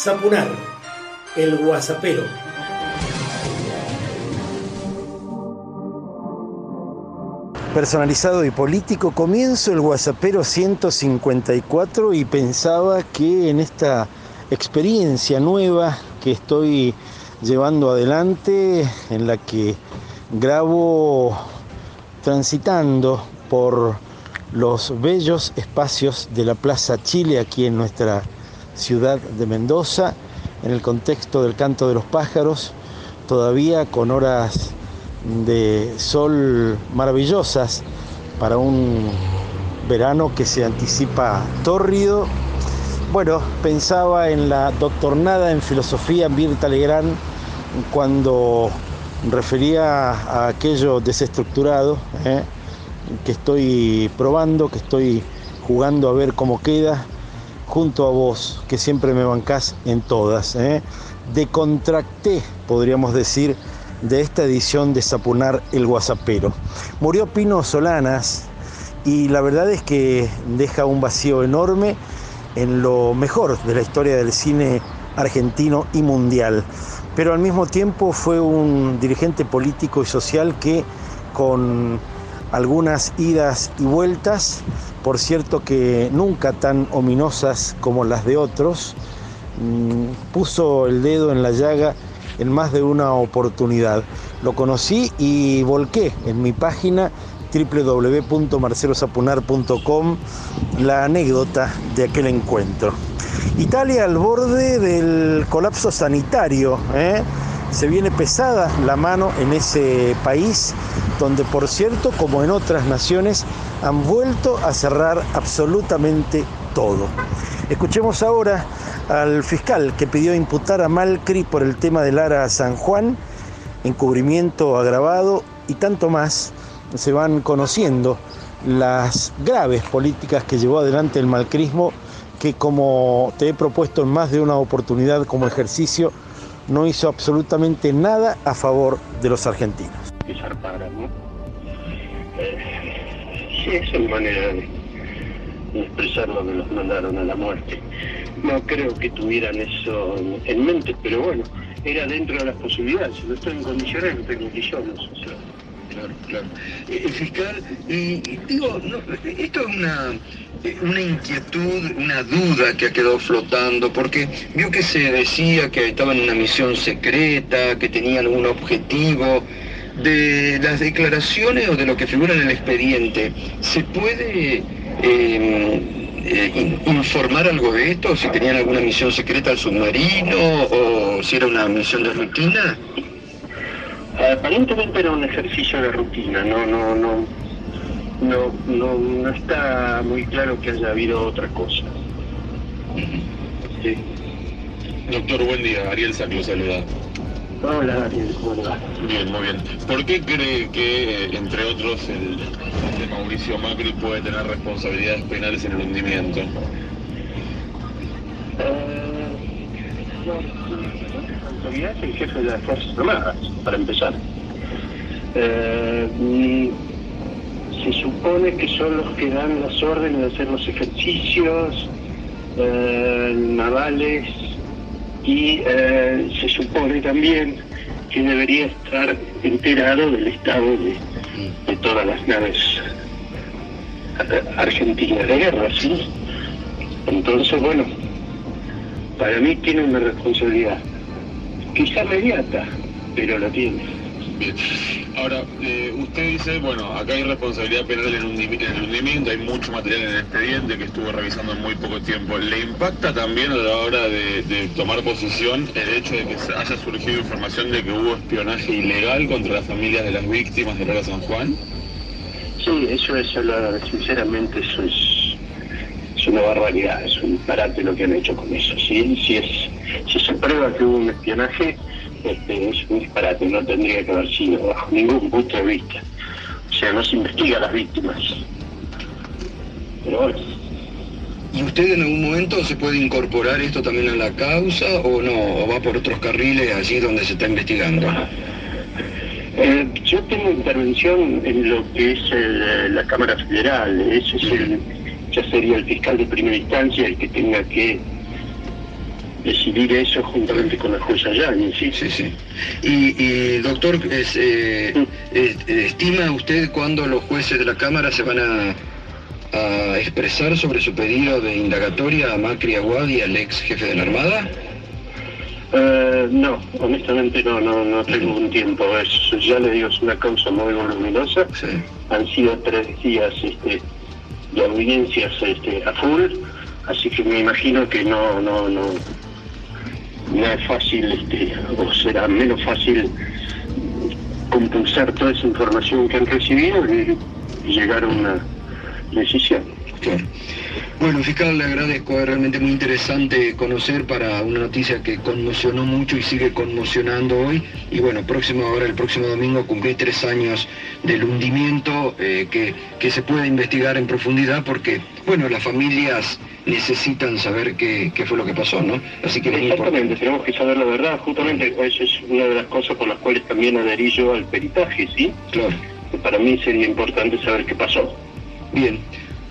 Zapunar, el guasapero. Personalizado y político, comienzo el guasapero 154 y pensaba que en esta experiencia nueva que estoy llevando adelante, en la que grabo transitando por los bellos espacios de la Plaza Chile aquí en nuestra ciudad de Mendoza, en el contexto del canto de los pájaros, todavía con horas de sol maravillosas para un verano que se anticipa tórrido. Bueno, pensaba en la doctornada en filosofía Mirta Legrand cuando refería a aquello desestructurado ¿eh? que estoy probando, que estoy jugando a ver cómo queda, junto a vos, que siempre me bancás en todas. ¿eh? Decontracté, podríamos decir, de esta edición de Zapunar el Guasapero. Murió Pino Solanas y la verdad es que deja un vacío enorme en lo mejor de la historia del cine argentino y mundial. Pero al mismo tiempo fue un dirigente político y social que con algunas idas y vueltas, por cierto que nunca tan ominosas como las de otros, mm, puso el dedo en la llaga en más de una oportunidad. Lo conocí y volqué en mi página www.marcelosapunar.com la anécdota de aquel encuentro. Italia al borde del colapso sanitario. ¿eh? Se viene pesada la mano en ese país donde, por cierto, como en otras naciones, han vuelto a cerrar absolutamente todo. Escuchemos ahora al fiscal que pidió imputar a Malcri por el tema del Lara San Juan, encubrimiento agravado y tanto más. Se van conociendo las graves políticas que llevó adelante el malcrismo, que como te he propuesto en más de una oportunidad como ejercicio, no hizo absolutamente nada a favor de los argentinos. sí, es una manera de expresar lo que los mandaron a la muerte. No creo que tuvieran eso en mente, pero bueno, era dentro de las posibilidades. Si no estoy en condiciones, no tengo condiciones. O sea. Claro. Eh, fiscal, y, digo, esto es una, una inquietud, una duda que ha quedado flotando, porque vio que se decía que estaban en una misión secreta, que tenían un objetivo. De las declaraciones o de lo que figura en el expediente, ¿se puede eh, eh, informar algo de esto, si tenían alguna misión secreta al submarino o si era una misión de rutina? Aparentemente era un ejercicio de rutina, no, no, no, no, no, está muy claro que haya habido otra cosa. Doctor, buen día. Ariel Saclo saluda. Hola, Ariel, ¿cómo va? Bien, muy bien. ¿Por qué cree que, entre otros, el, de Mauricio Macri puede tener responsabilidades penales en el hundimiento? Eh, no, el jefe de las Fuerzas Armadas, para empezar. Eh, se supone que son los que dan las órdenes de hacer los ejercicios eh, navales y eh, se supone también que debería estar enterado del estado de, todas las naves argentinas de guerra, ¿sí? Entonces, bueno, para mí tiene una responsabilidad, quizá inmediata, pero la tiene. Ahora, eh, usted dice, bueno, acá hay responsabilidad penal en el, hundimiento, hay mucho material en el expediente que estuvo revisando en muy poco tiempo. ¿Le impacta también a la hora de, tomar posición el hecho de que haya surgido información de que hubo espionaje ilegal contra las familias de las víctimas de Lola San Juan? Sí, eso es, sinceramente, eso es, es una barbaridad, es un disparate lo que han hecho con eso. Si, si, es, prueba que hubo un espionaje, este, es un disparate, no tendría que haber sido bajo ningún punto de vista. O sea, no se investiga a las víctimas. Pero bueno. ¿Y usted en algún momento se puede incorporar esto también a la causa o no? ¿O va por otros carriles allí donde se está investigando? Eh, yo tengo intervención en lo que es eh, la Cámara Federal. Ese es el, ya sería el fiscal de primera instancia el que tenga que decidir eso juntamente con la jueza Yañez, ¿sí? Sí, sí. Y, doctor, es, eh, ¿estima usted cuándo los jueces de la Cámara se van a, expresar sobre su pedido de indagatoria a Macri Aguadi, al ex jefe de la Armada? Eh, no, honestamente no, no, no tengo un tiempo. Es, ya le digo, es una causa muy voluminosa. Han sido tres días este, de audiencias este, a full, así que me imagino que no, no, no, no es fácil, este, o será menos fácil compulsar toda esa información que han recibido y, llegar a una decisión. Bueno, fiscal, le agradezco, es realmente muy interesante conocer para una noticia que conmocionó mucho y sigue conmocionando hoy. Y bueno, próximo ahora, el próximo domingo, cumplí tres años del hundimiento eh, que, que se puede investigar en profundidad porque, bueno, las familias necesitan saber qué, fue lo que pasó, ¿no? Así que Exactamente, tenemos que saber la verdad, justamente esa es una de las cosas por las cuales también adherí yo al peritaje, ¿sí? Claro. para mí sería importante saber qué pasó. Bien.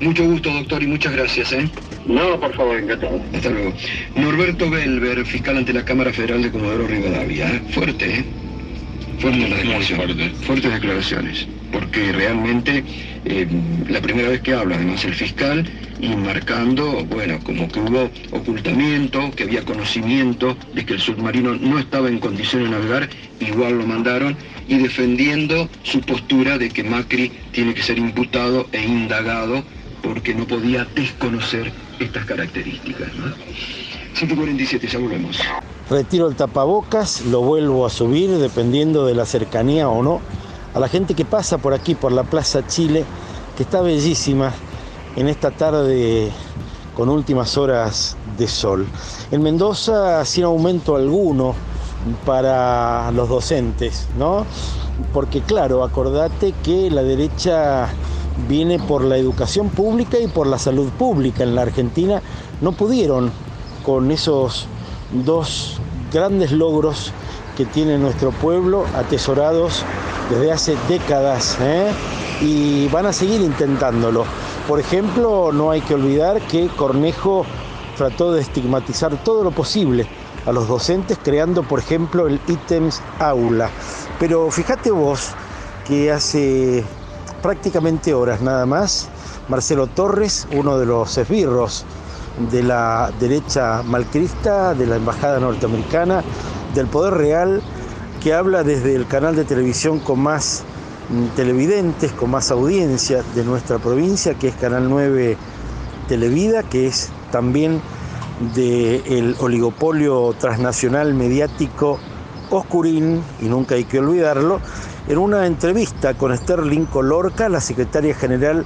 Mucho gusto, doctor, y muchas gracias, ¿eh? No, por favor, encantado. Hasta luego. Norberto Belver, fiscal ante la Cámara Federal de Comodoro Rivadavia. ¿eh? Fuerte, ¿eh? Fuerte la declaración. Fuertes declaraciones. Porque realmente eh, la primera vez que habla, además el fiscal, y marcando, bueno, como que hubo ocultamiento, que había conocimiento de que el submarino no estaba en condiciones de navegar, igual lo mandaron, y defendiendo su postura de que Macri tiene que ser imputado e indagado porque no podía desconocer estas características. ¿no? 147, ya volvemos. Retiro el tapabocas, lo vuelvo a subir dependiendo de la cercanía o no a la gente que pasa por aquí, por la Plaza Chile, que está bellísima en esta tarde con últimas horas de sol. En Mendoza sin aumento alguno para los docentes, ¿no? Porque claro, acordate que la derecha viene por la educación pública y por la salud pública. En la Argentina no pudieron con esos dos grandes logros que tiene nuestro pueblo atesorados desde hace décadas ¿eh? y van a seguir intentándolo. Por ejemplo, no hay que olvidar que Cornejo trató de estigmatizar todo lo posible a los docentes creando, por ejemplo, el ítems aula. Pero fíjate vos que hace prácticamente horas nada más, Marcelo Torres, uno de los esbirros de la derecha malcrista, de la embajada norteamericana, del poder real, que habla desde el canal de televisión con más mm, televidentes, con más audiencia de nuestra provincia, que es Canal 9 Televida, que es también del oligopolio transnacional mediático Oscurín, y nunca hay que olvidarlo, en una entrevista con Sterling Colorca, la secretaria general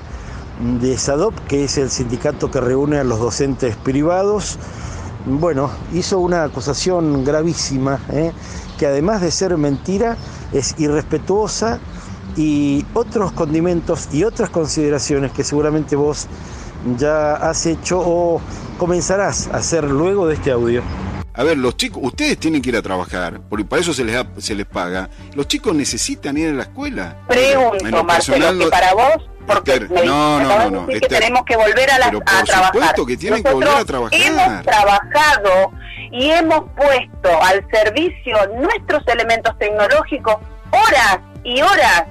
de SADOP, que es el sindicato que reúne a los docentes privados, bueno, hizo una acusación gravísima, ¿eh? que además de ser mentira, es irrespetuosa y otros condimentos y otras consideraciones que seguramente vos ya has hecho o comenzarás a hacer luego de este audio. A ver, los chicos, ustedes tienen que ir a trabajar, porque para eso se les, se les paga. Los chicos necesitan ir a la escuela. Pregunto, Marcelo, para vos, porque no, no, no, que tenemos que volver a, la, pero por trabajar. supuesto que tienen que volver a trabajar. Hemos trabajado y hemos puesto al servicio nuestros elementos tecnológicos horas y horas.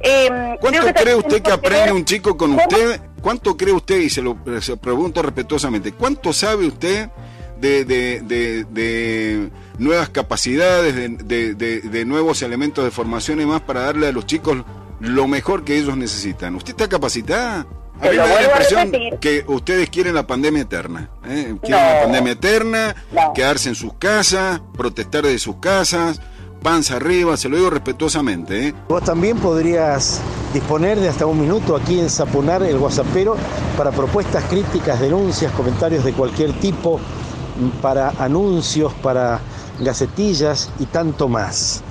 Eh, ¿Cuánto cree usted que aprende un chico con usted? ¿Cuánto cree usted, y se lo, se lo pregunto respetuosamente, cuánto sabe usted de, de, de, nuevas capacidades, de, nuevos elementos de formación y más para darle a los chicos lo mejor que ellos necesitan. ¿Usted está capacitada? A mí me da la impresión que ustedes quieren la pandemia eterna. ¿eh? Quieren la pandemia eterna, quedarse en sus casas, protestar de sus casas, panza arriba, se lo digo respetuosamente. ¿eh? Vos también podrías disponer de hasta un minuto aquí en Zapunar el WhatsAppero para propuestas, críticas, denuncias, comentarios de cualquier tipo para anuncios, para gacetillas y tanto más.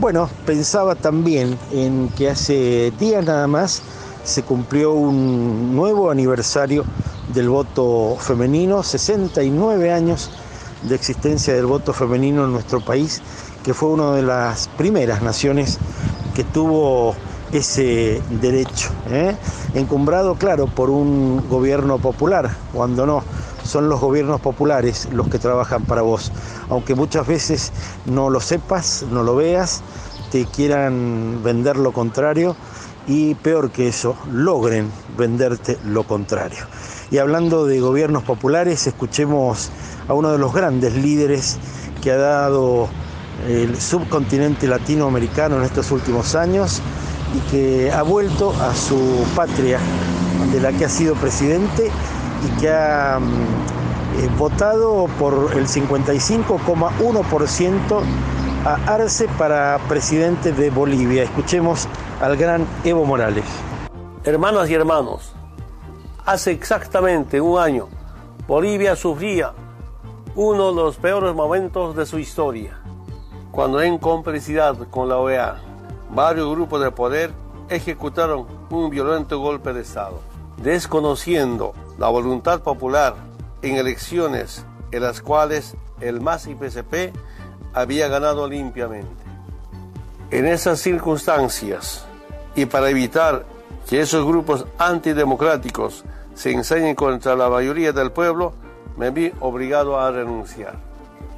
Bueno, pensaba también en que hace días nada más se cumplió un nuevo aniversario del voto femenino, 69 años de existencia del voto femenino en nuestro país, que fue una de las primeras naciones que tuvo ese derecho, ¿eh? encumbrado, claro, por un gobierno popular, cuando no son los gobiernos populares los que trabajan para vos. Aunque muchas veces no lo sepas, no lo veas, te quieran vender lo contrario y peor que eso, logren venderte lo contrario. Y hablando de gobiernos populares, escuchemos a uno de los grandes líderes que ha dado el subcontinente latinoamericano en estos últimos años y que ha vuelto a su patria de la que ha sido presidente y que ha mm, eh, votado por el 55,1% a Arce para presidente de Bolivia. Escuchemos al gran Evo Morales. Hermanas y hermanos, hace exactamente un año Bolivia sufría uno de los peores momentos de su historia, cuando en complicidad con la OEA, varios grupos de poder ejecutaron un violento golpe de Estado, desconociendo la voluntad popular en elecciones en las cuales el MAS y PCP había ganado limpiamente. En esas circunstancias, y para evitar que esos grupos antidemocráticos se enseñen contra la mayoría del pueblo, me vi obligado a renunciar.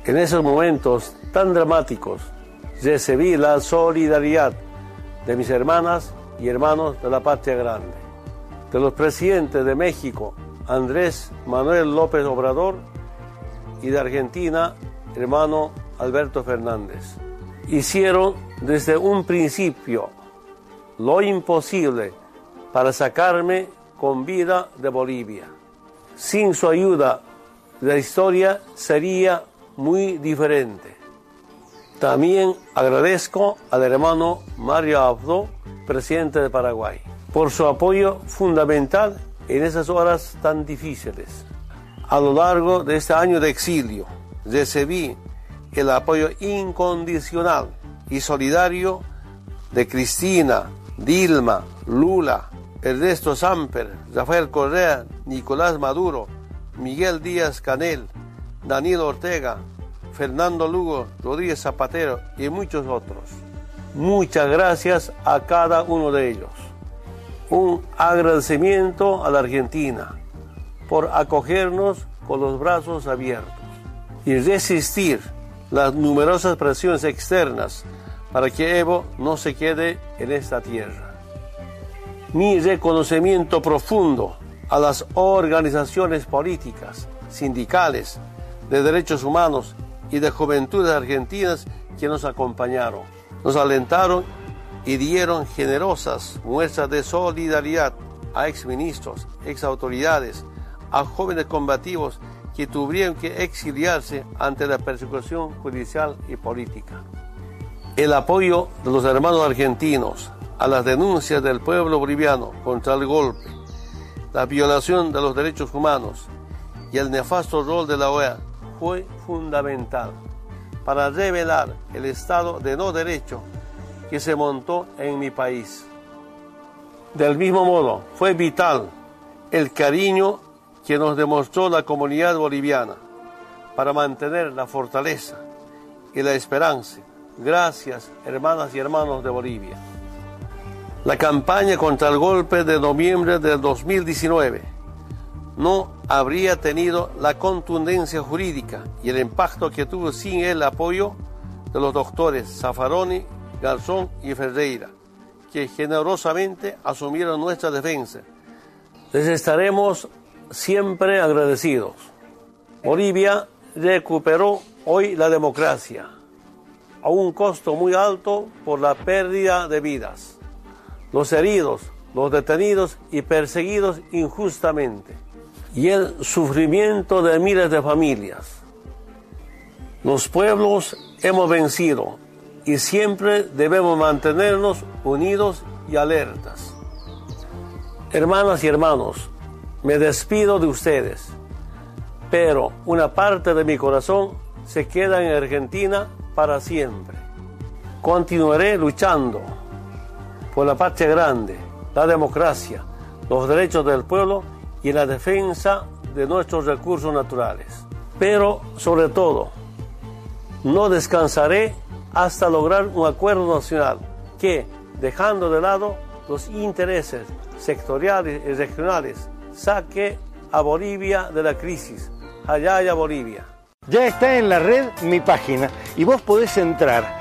En esos momentos tan dramáticos, recibí la solidaridad de mis hermanas y hermanos de la patria grande, de los presidentes de México, Andrés Manuel López Obrador, y de Argentina, hermano Alberto Fernández. Hicieron desde un principio lo imposible para sacarme con vida de Bolivia. Sin su ayuda, la historia sería muy diferente. También agradezco al hermano Mario Abdo, presidente de Paraguay, por su apoyo fundamental en esas horas tan difíciles. A lo largo de este año de exilio, recibí el apoyo incondicional y solidario de Cristina, Dilma, Lula, Ernesto Samper, Rafael Correa, Nicolás Maduro, Miguel Díaz Canel, Daniel Ortega, Fernando Lugo, Rodríguez Zapatero y muchos otros. Muchas gracias a cada uno de ellos. Un agradecimiento a la Argentina por acogernos con los brazos abiertos y resistir las numerosas presiones externas para que Evo no se quede en esta tierra. Mi reconocimiento profundo a las organizaciones políticas, sindicales, de derechos humanos y de juventudes argentinas que nos acompañaron, nos alentaron y dieron generosas muestras de solidaridad a exministros, exautoridades, a jóvenes combativos que tuvieron que exiliarse ante la persecución judicial y política. El apoyo de los hermanos argentinos a las denuncias del pueblo boliviano contra el golpe, la violación de los derechos humanos y el nefasto rol de la OEA fue fundamental para revelar el estado de no derecho que se montó en mi país. Del mismo modo, fue vital el cariño que nos demostró la comunidad boliviana para mantener la fortaleza y la esperanza. Gracias, hermanas y hermanos de Bolivia. La campaña contra el golpe de noviembre del 2019 no habría tenido la contundencia jurídica y el impacto que tuvo sin el apoyo de los doctores Zaffaroni, Garzón y Ferreira, que generosamente asumieron nuestra defensa. Les estaremos siempre agradecidos. Bolivia recuperó hoy la democracia a un costo muy alto por la pérdida de vidas. Los heridos, los detenidos y perseguidos injustamente y el sufrimiento de miles de familias. Los pueblos hemos vencido y siempre debemos mantenernos unidos y alertas. Hermanas y hermanos, me despido de ustedes, pero una parte de mi corazón se queda en Argentina para siempre. Continuaré luchando por la patria grande, la democracia, los derechos del pueblo y la defensa de nuestros recursos naturales. Pero sobre todo, no descansaré hasta lograr un acuerdo nacional que, dejando de lado los intereses sectoriales y regionales, saque a Bolivia de la crisis Ayaya, Bolivia. Ya está en la red mi página y vos podés entrar,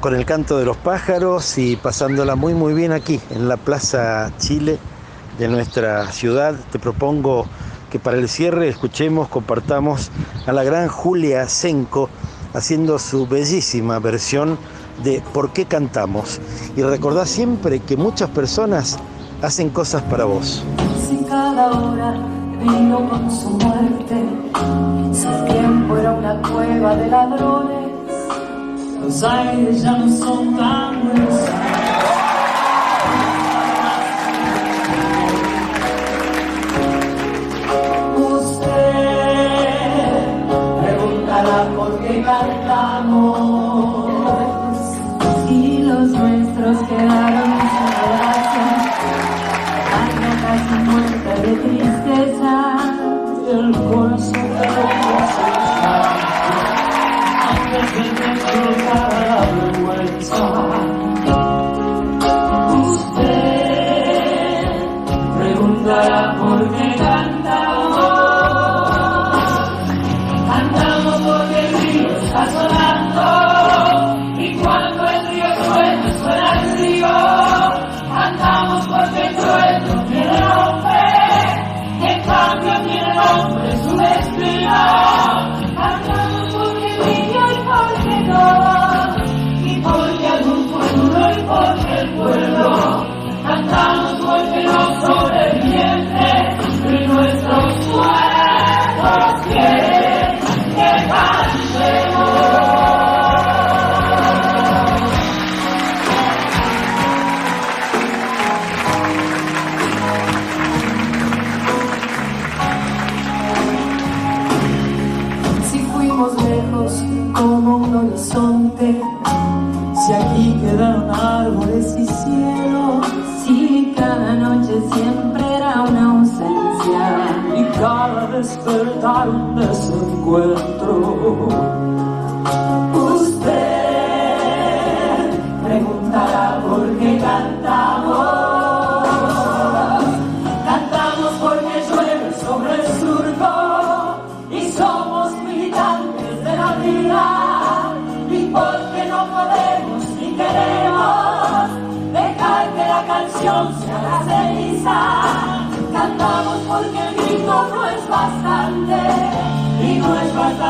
Con el canto de los pájaros y pasándola muy muy bien aquí en la Plaza Chile de nuestra ciudad, te propongo que para el cierre escuchemos, compartamos a la gran Julia Senco haciendo su bellísima versión de ¿Por qué cantamos? Y recordá siempre que muchas personas hacen cosas para vos. Si cada hora vino con su muerte, tiempo era una cueva de ladrones, los aires ya no preguntará por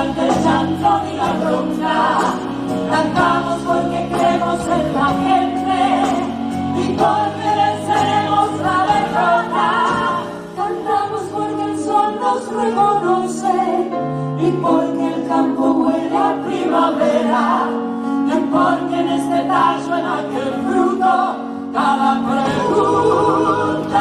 bastante el llanto ni la bronca. Cantamos porque creemos en la gente y porque venceremos la derrota. Cantamos porque el sol nos reconoce y porque el campo huele a primavera y porque en este tallo, en aquel fruto, cada pregunta